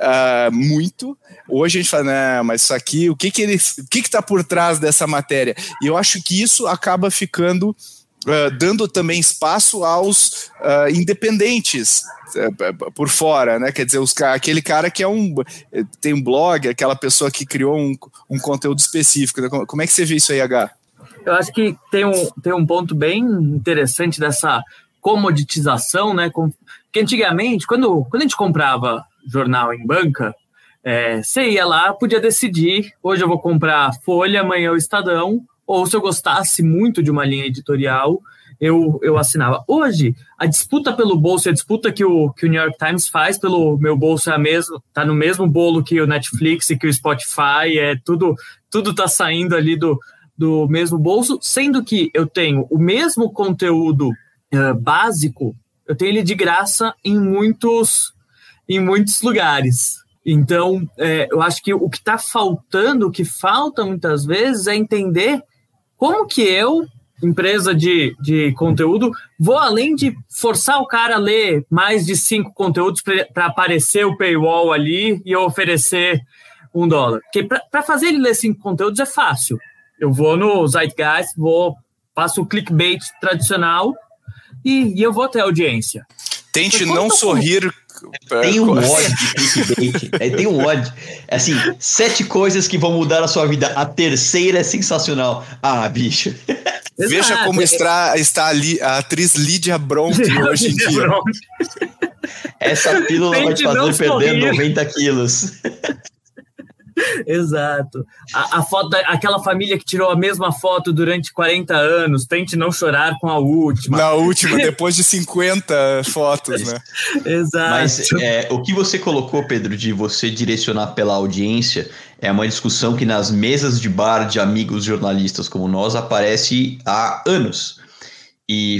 uh, muito. Hoje a gente fala, né, mas isso aqui, o que que ele, o que que tá por trás dessa matéria? E eu acho que isso acaba ficando Uh, dando também espaço aos uh, independentes uh, por fora, né? Quer dizer, os, aquele cara que é um tem um blog, aquela pessoa que criou um, um conteúdo específico. Né? Como, como, é que você vê isso aí, H? Eu acho que tem um, tem um ponto bem interessante dessa comoditização, né? Com, que antigamente, quando, quando a gente comprava jornal em banca, é, você ia lá, podia decidir, hoje eu vou comprar Folha, amanhã o Estadão, ou se eu gostasse muito de uma linha editorial, eu, eu assinava. Hoje, a disputa pelo bolso, a disputa que o, que o New York Times faz pelo meu bolso é a mesma, tá no mesmo bolo que o Netflix e que o Spotify, é tudo, tudo tá saindo ali do, do mesmo bolso, sendo que eu tenho o mesmo conteúdo uh, básico, eu tenho ele de graça em muitos em muitos lugares. Então, é, eu acho que o que está faltando, o que falta muitas vezes é entender como que eu, empresa de, de conteúdo, vou além de forçar o cara a ler mais de cinco conteúdos para aparecer o paywall ali e eu oferecer um dólar. Porque para fazer ele ler cinco conteúdos é fácil. Eu vou no Zeitgeist, vou, faço o clickbait tradicional e, e eu vou até a audiência. Tente não sorrir tem um ódio de clickbait. é, tem um ódio. É assim, sete coisas que vão mudar a sua vida. A terceira é sensacional. Ah, bicho. Veja como está, está ali a atriz Lídia Bronte hoje em dia. Essa pílula vai te fazer perder 90 quilos. Exato. A, a, foto, aquela família que tirou a mesma foto durante 40 anos, tente não chorar com a última. Na última, depois de 50 fotos, né? Exato. Mas é, o que você colocou, Pedro, de você direcionar pela audiência, é uma discussão que nas mesas de bar de amigos jornalistas como nós aparece há anos. E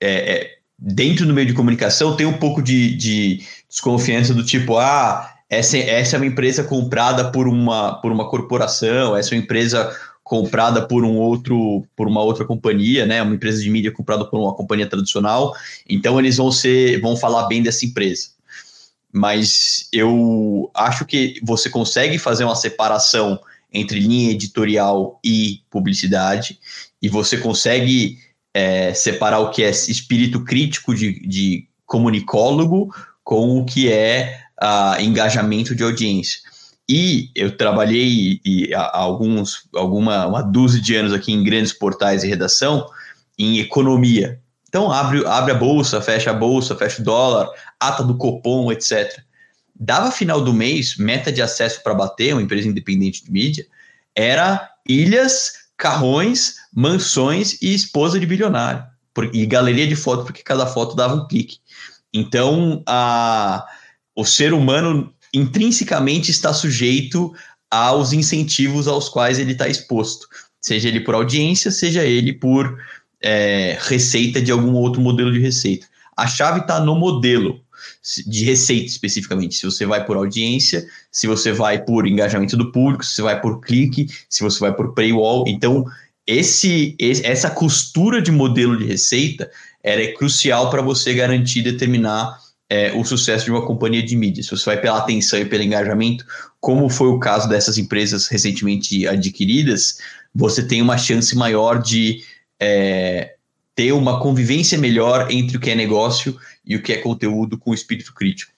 é, é, dentro do meio de comunicação tem um pouco de, de desconfiança do tipo, ah essa, essa é uma empresa comprada por uma, por uma corporação, essa é uma empresa comprada por um outro por uma outra companhia, né? Uma empresa de mídia comprada por uma companhia tradicional. Então eles vão ser vão falar bem dessa empresa. Mas eu acho que você consegue fazer uma separação entre linha editorial e publicidade e você consegue é, separar o que é espírito crítico de, de comunicólogo com o que é uh, engajamento de audiência. E eu trabalhei e, há alguns, alguma uma dúzia de anos aqui em grandes portais de redação em economia. Então abre, abre a bolsa, fecha a bolsa, fecha o dólar, ata do Copom, etc. Dava final do mês, meta de acesso para bater, uma empresa independente de mídia, era ilhas, carrões, mansões e esposa de bilionário. E galeria de foto, porque cada foto dava um clique. Então, a, o ser humano intrinsecamente está sujeito aos incentivos aos quais ele está exposto, seja ele por audiência, seja ele por é, receita de algum outro modelo de receita. A chave está no modelo de receita especificamente. Se você vai por audiência, se você vai por engajamento do público, se você vai por clique, se você vai por paywall. Então, esse, essa costura de modelo de receita era crucial para você garantir determinar é, o sucesso de uma companhia de mídia. Se você vai pela atenção e pelo engajamento, como foi o caso dessas empresas recentemente adquiridas, você tem uma chance maior de é, ter uma convivência melhor entre o que é negócio e o que é conteúdo com espírito crítico.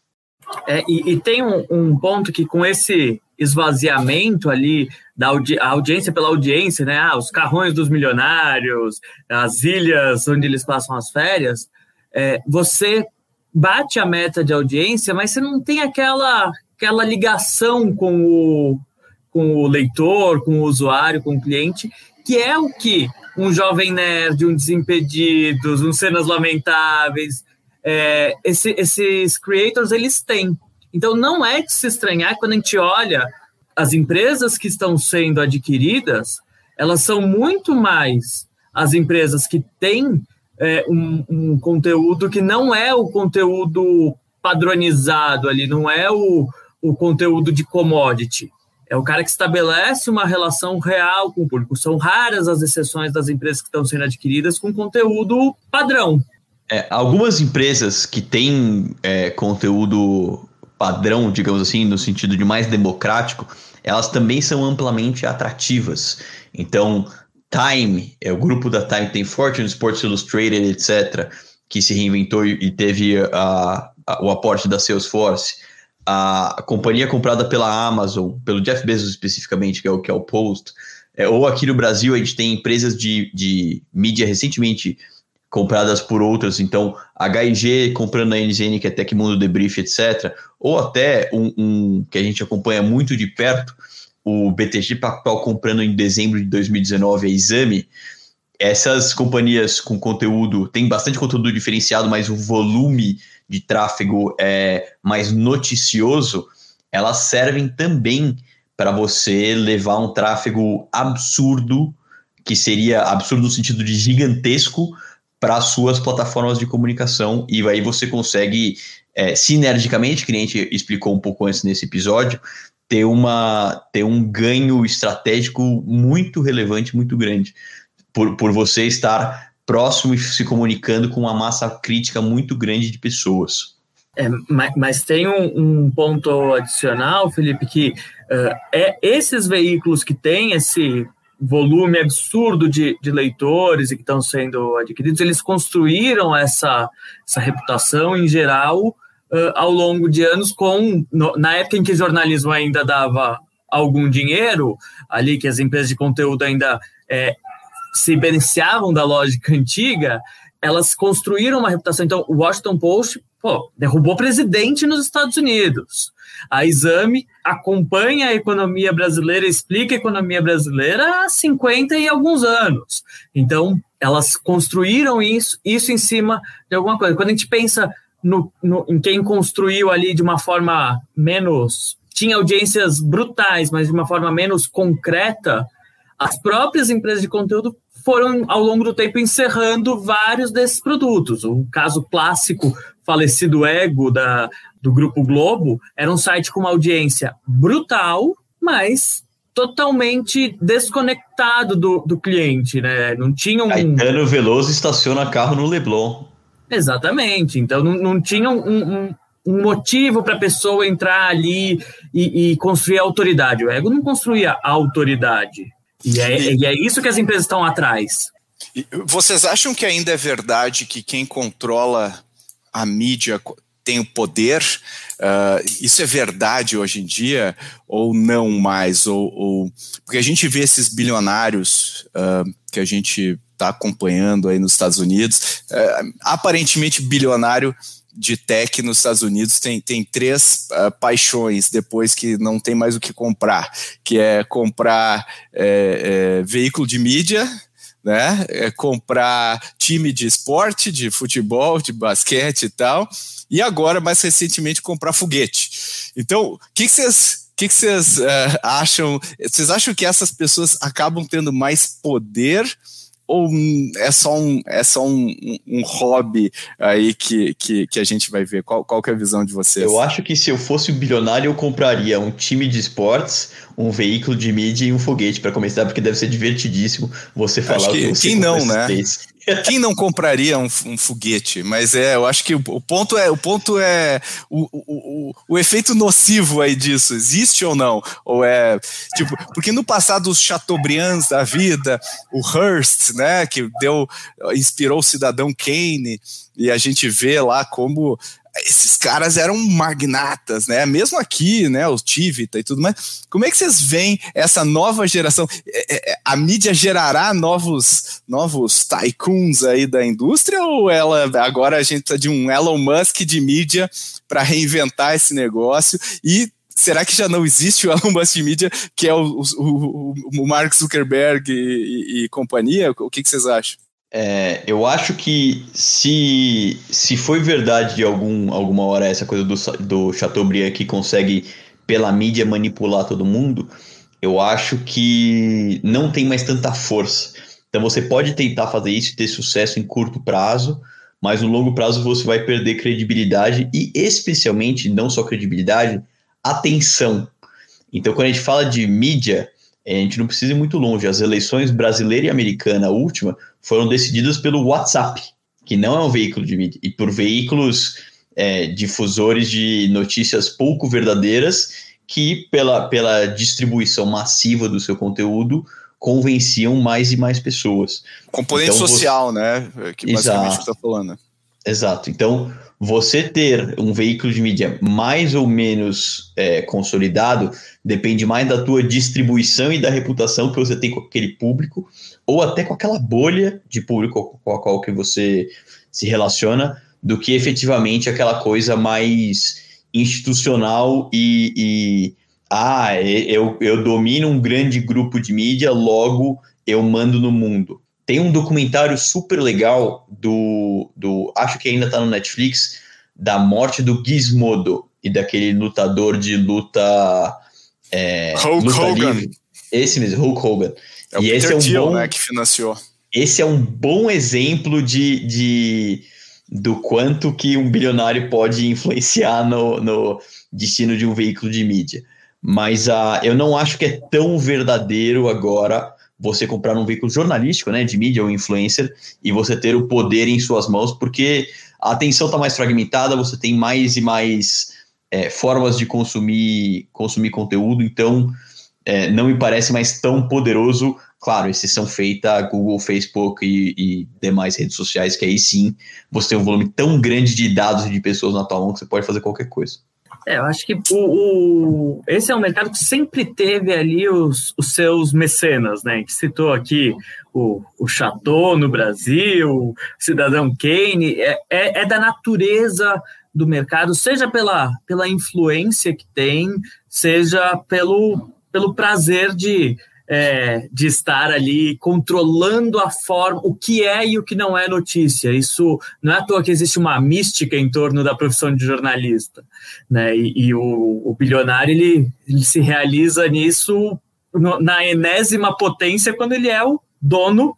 É, e, e, tem um, um, ponto que com esse esvaziamento ali da audi audiência pela audiência, né? Ah, os carrões dos milionários, as ilhas onde eles passam as férias, é, você bate a meta de audiência, mas você não tem aquela, aquela ligação com o, com o leitor, com o usuário, com o cliente, que é o que um jovem nerd, um Desimpedidos, um Cenas Lamentáveis, é, esse, esses creators eles têm. Então não é de se estranhar quando a gente olha as empresas que estão sendo adquiridas, elas são muito mais as empresas que têm é, um, um, conteúdo que não é o conteúdo padronizado ali, não é o, o conteúdo de commodity. É o cara que estabelece uma relação real com o público. São raras as exceções das empresas que estão sendo adquiridas com conteúdo padrão. É, algumas empresas que têm é, conteúdo padrão, digamos assim, no sentido de mais democrático, elas também são amplamente atrativas. Então, Time, é o grupo da Time tem Fortune, Sports Illustrated, etc., que se reinventou e teve o aporte da Salesforce. A, a, companhia comprada pela Amazon, pelo Jeff Bezos especificamente, que é o que é o Post. É, ou aqui no Brasil a gente tem empresas de, de mídia recentemente compradas por outras, então HIG comprando a NZN, que é Tecmundo, Debrief, etc. Ou até um, um que a gente acompanha muito de perto, o BTG Pactual comprando em dezembro de 2019 a Exame, essas companhias com conteúdo, tem bastante conteúdo diferenciado, mas o volume de tráfego é mais noticioso, elas servem também para você levar um tráfego absurdo, que seria absurdo no sentido de gigantesco, para as suas plataformas de comunicação, e aí você consegue, é, sinergicamente, que a gente explicou um pouco antes nesse episódio, ter, uma, ter um ganho estratégico muito relevante, muito grande, por, por você estar próximo e se comunicando com uma massa crítica muito grande de pessoas. É, mas, mas, tem um, um, ponto adicional, Felipe, que uh, é esses veículos que têm esse volume absurdo de, de leitores e que estão sendo adquiridos, eles construíram essa, essa reputação em geral uh, ao longo de anos, com no, na época em que jornalismo ainda dava algum dinheiro, ali que as empresas de conteúdo ainda é, se beneficiavam da lógica antiga, elas construíram uma reputação. Então, o Washington Post pô, derrubou presidente nos Estados Unidos. A Exame acompanha a economia brasileira, explica a economia brasileira há 50 e alguns anos. Então, elas construíram isso, isso em cima de alguma coisa. Quando a gente pensa no, no, em quem construiu ali de uma forma menos. tinha audiências brutais, mas de uma forma menos concreta, as próprias empresas de conteúdo foram, ao longo do tempo, encerrando vários desses produtos. O caso clássico, falecido Ego, da, do Grupo Globo, era um site com uma audiência brutal, mas totalmente desconectado do, do cliente, né? Não tinha um... Caetano Veloso estaciona carro no Leblon. Exatamente. Então não, não tinha um, um, um motivo para a pessoa entrar ali e, e, construir a autoridade. O ego não construía a autoridade. E é, e, e é isso que as empresas estão atrás. Vocês acham que ainda é verdade que quem controla a mídia tem o poder. Uh, isso é verdade hoje em dia ou não mais? Ou, ou... porque a gente vê esses bilionários uh, que a gente está acompanhando aí nos Estados Unidos, uh, aparentemente bilionário de tech nos Estados Unidos tem, tem três uh, paixões depois que não tem mais o que comprar, que é comprar é, é, veículo de mídia, né? É comprar time de esporte, de futebol, de basquete e tal, e agora, mais recentemente, comprar foguete. Então, o que vocês que vocês uh, acham? Vocês acham que essas pessoas acabam tendo mais poder ou é só um, é só um, um, hobby aí que, que, que, a gente vai ver? Qual, qual é a visão de vocês? Eu acho que se eu fosse um bilionário, eu compraria um time de esportes, um veículo de mídia e um foguete para começar, porque deve ser divertidíssimo você falar acho que, o que você Quem não, né? Quem não compraria um, um, foguete? Mas é, eu acho que o, o ponto é o ponto é o, o, o, efeito nocivo aí disso. Existe ou não? Ou é tipo porque no passado os Chateaubriands da vida, o Hearst, né, que deu inspirou o cidadão Kane e a gente vê lá como esses caras eram magnatas, né? Mesmo aqui, né? O Tivita e tudo mais. Como é que vocês veem essa nova geração? É, é, é, a mídia gerará novos, novos tycoons aí da indústria ou ela agora a gente tá de um Elon Musk de mídia para reinventar esse negócio e será que já não existe o Elon Musk de mídia que é o, o, o Mark Zuckerberg e, e, e companhia? O que, que vocês acham? É, eu acho que se, se foi verdade de algum, alguma hora essa coisa do, do Chateaubriand que consegue, pela mídia, manipular todo mundo, eu acho que não tem mais tanta força. Então você pode tentar fazer isso e ter sucesso em curto prazo, mas no longo prazo você vai perder credibilidade e, especialmente, não só credibilidade, atenção. Então, quando a gente fala de mídia, a gente não precisa ir muito longe. As eleições brasileira e americana, a última, foram decididas pelo WhatsApp, que não é um veículo de mídia, e por veículos é, difusores de notícias pouco verdadeiras que, pela, pela distribuição massiva do seu conteúdo, convenciam mais e mais pessoas. Componente então, social, você... né? Que basicamente está falando. Exato. Então, você ter um veículo de mídia mais ou menos é, consolidado depende mais da tua distribuição e da reputação que você tem com aquele público, ou até com aquela bolha de público com a qual que você se relaciona, do que efetivamente aquela coisa mais institucional e, e ah, eu, eu domino um grande grupo de mídia, logo eu mando no mundo. Tem um documentário super legal do, do acho que ainda está no Netflix, da morte do Gizmodo e daquele lutador de luta. É, Hulk luta Hogan. Livre. Esse mesmo, Hulk Hogan. É e esse é um Thiel, bom, né, que financiou. Esse é um bom exemplo de, de do quanto que um bilionário pode influenciar no, no destino de um veículo de mídia. Mas uh, eu não acho que é tão verdadeiro agora você comprar um veículo jornalístico, né, de mídia ou influencer, e você ter o poder em suas mãos, porque a atenção está mais fragmentada, você tem mais e mais é, formas de consumir, consumir conteúdo, então é, não me parece mais tão poderoso. Claro, exceção feita Google, Facebook e, e, demais redes sociais, que aí sim você tem um volume tão grande de dados e de pessoas na tua mão que você pode fazer qualquer coisa. É, eu acho que o, o, esse é um mercado que sempre teve ali os, os seus mecenas, né? Gente citou aqui o, o Chateau no Brasil, Cidadão Kane, é, é, é da natureza do mercado, seja pela, pela influência que tem, seja pelo, pelo prazer de é, de estar ali controlando a forma, o que é e o que não é notícia. Isso não é à toa que existe uma mística em torno da profissão de jornalista, né? E, e o, o, bilionário ele, ele se realiza nisso no, na enésima potência quando ele é o dono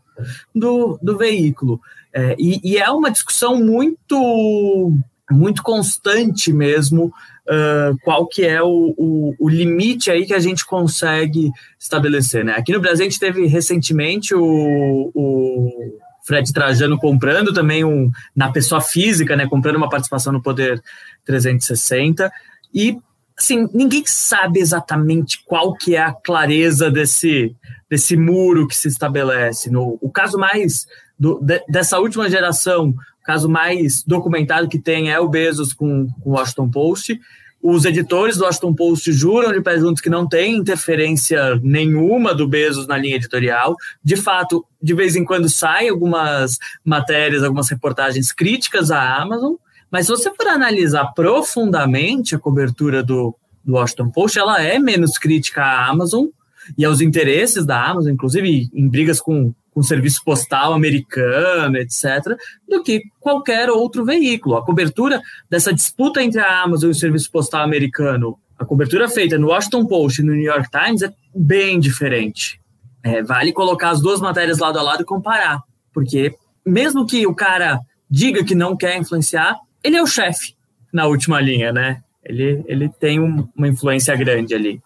do, do veículo. É, e, e é uma discussão muito muito constante mesmo uh, qual que é o, o, o, limite aí que a gente consegue estabelecer, né? Aqui no Brasil a gente teve recentemente o, o Fred Trajano comprando também um na pessoa física, né? Comprando uma participação no Poder 360 e assim ninguém sabe exatamente qual que é a clareza desse desse muro que se estabelece. No o caso mais do, de, dessa última geração caso mais documentado que tem é o Bezos com, com o Washington Post. Os editores do Washington Post juram de pé juntos que não tem interferência nenhuma do Bezos na linha editorial. De fato, de vez em quando saem algumas matérias, algumas reportagens críticas à Amazon, mas se você for analisar profundamente a cobertura do, do Washington Post, ela é menos crítica à Amazon e aos interesses da Amazon, inclusive em brigas com com serviço postal americano, etc., do que qualquer outro veículo. A cobertura dessa disputa entre a Amazon e o serviço postal americano, a cobertura feita no Washington Post e no New York Times é bem diferente. É, vale colocar as duas matérias lado a lado e comparar, porque mesmo que o cara diga que não quer influenciar, ele é o chefe na última linha, né? Ele, ele tem um, uma influência grande ali.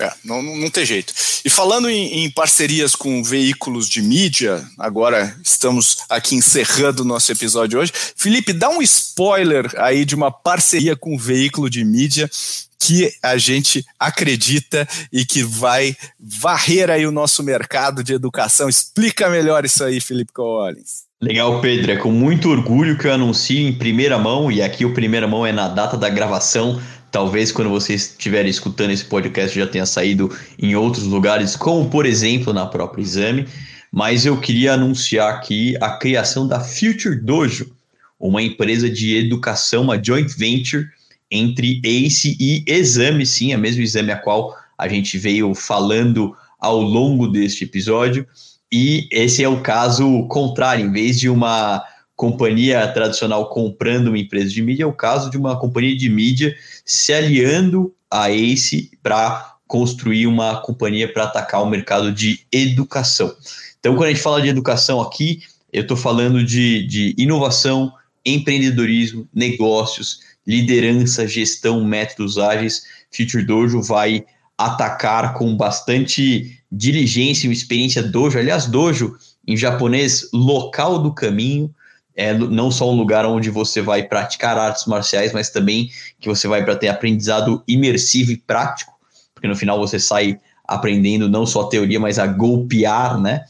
É, não, não tem jeito. E falando em, em, parcerias com veículos de mídia, agora estamos aqui encerrando o nosso episódio hoje. Felipe, dá um spoiler aí de uma parceria com veículo de mídia que a gente acredita e que vai varrer aí o nosso mercado de educação. Explica melhor isso aí, Felipe Collins. Legal, Pedro. É com muito orgulho que eu anuncio em primeira mão, e aqui o primeira mão é na data da gravação Talvez quando vocês estiverem escutando esse podcast já tenha saído em outros lugares, como por exemplo na própria Exame. Mas eu queria anunciar aqui a criação da Future Dojo, uma empresa de educação, uma joint venture entre ACE e Exame, sim, a mesma Exame a qual a gente veio falando ao longo deste episódio. E esse é o caso contrário, em vez de uma companhia tradicional comprando uma empresa de mídia, é o caso de uma companhia de mídia se aliando a Ace para construir uma companhia para atacar o mercado de educação. Então, quando a gente fala de educação aqui, eu estou falando de, de inovação, empreendedorismo, negócios, liderança, gestão, métodos ágeis. Future Dojo vai atacar com bastante diligência e experiência dojo. Aliás, dojo em japonês, local do caminho, é não só um lugar onde você vai praticar artes marciais, mas também que você vai para ter aprendizado imersivo e prático, porque no final você sai aprendendo não só a teoria, mas a golpear, né?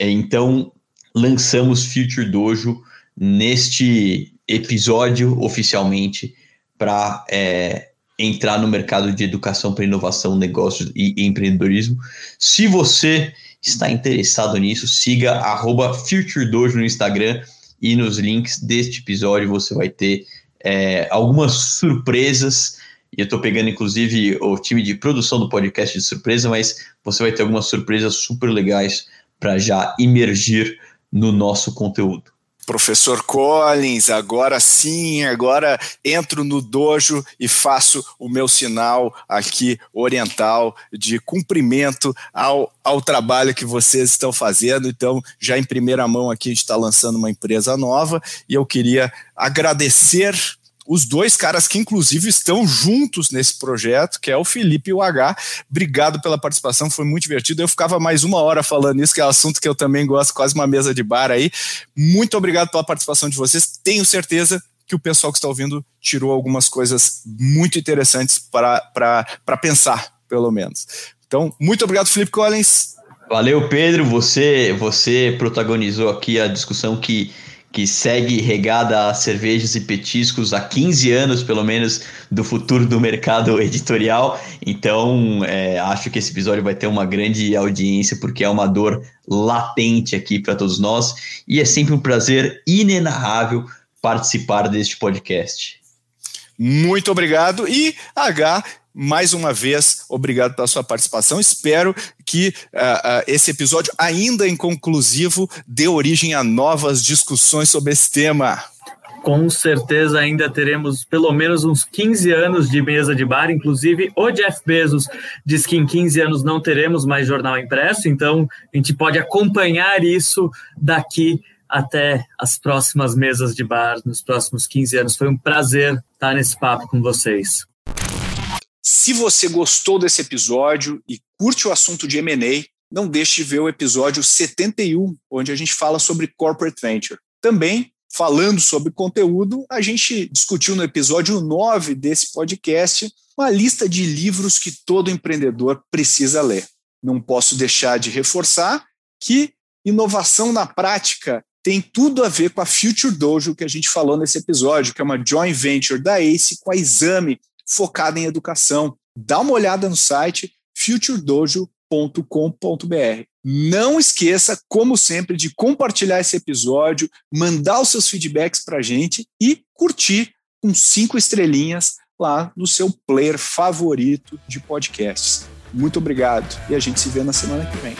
Então, lançamos Future Dojo neste episódio oficialmente para é, entrar no mercado de educação para inovação, negócios e empreendedorismo. Se você está interessado nisso, siga arroba Future Dojo no Instagram e nos links deste episódio você vai ter é, algumas surpresas. E eu estou pegando, inclusive, o time de produção do podcast de surpresa, mas você vai ter algumas surpresas super legais para já imergir no nosso conteúdo. Professor Collins, agora sim, agora entro no dojo e faço o meu sinal aqui oriental de cumprimento ao, ao trabalho que vocês estão fazendo. Então, já em primeira mão aqui, a gente está lançando uma empresa nova e eu queria agradecer os dois caras que, inclusive, estão juntos nesse projeto, que é o Felipe e o H. Obrigado pela participação, foi muito divertido. Eu ficava mais uma hora falando isso, que é um assunto que eu também gosto, quase uma mesa de bar aí. Muito obrigado pela participação de vocês. Tenho certeza que o pessoal que está ouvindo tirou algumas coisas muito interessantes para pensar, pelo menos. Então, muito obrigado, Felipe Collins. Valeu, Pedro. Você, você protagonizou aqui a discussão que que segue regada a cervejas e petiscos há 15 anos, pelo menos, do futuro do mercado editorial. Então, é, acho que esse episódio vai ter uma grande audiência, porque é uma dor latente aqui para todos nós. E é sempre um prazer inenarrável participar deste podcast. Muito obrigado. E H, mais uma vez, obrigado pela sua participação. Espero que uh, uh, esse episódio, ainda inconclusivo, dê origem a novas discussões sobre esse tema. Com certeza ainda teremos pelo menos uns 15 anos de mesa de bar. Inclusive, o Jeff Bezos diz que em 15 anos não teremos mais jornal impresso, então a gente pode acompanhar isso daqui até as próximas mesas de bar nos próximos 15 anos. Foi um prazer estar nesse papo com vocês. Se você gostou desse episódio e curte o assunto de M&A, não deixe de ver o episódio 71, onde a gente fala sobre corporate venture. Também, falando sobre conteúdo, a gente discutiu no episódio 9 desse podcast uma lista de livros que todo empreendedor precisa ler. Não posso deixar de reforçar que inovação na prática tem tudo a ver com a Future Dojo que a gente falou nesse episódio, que é uma joint venture da ACE com a Exame, focada em educação. Dá uma olhada no site futuredojo.com.br. Não esqueça, como sempre, de compartilhar esse episódio, mandar os seus feedbacks para a gente e curtir com cinco estrelinhas lá no seu player favorito de podcasts. Muito obrigado e a gente se vê na semana que vem.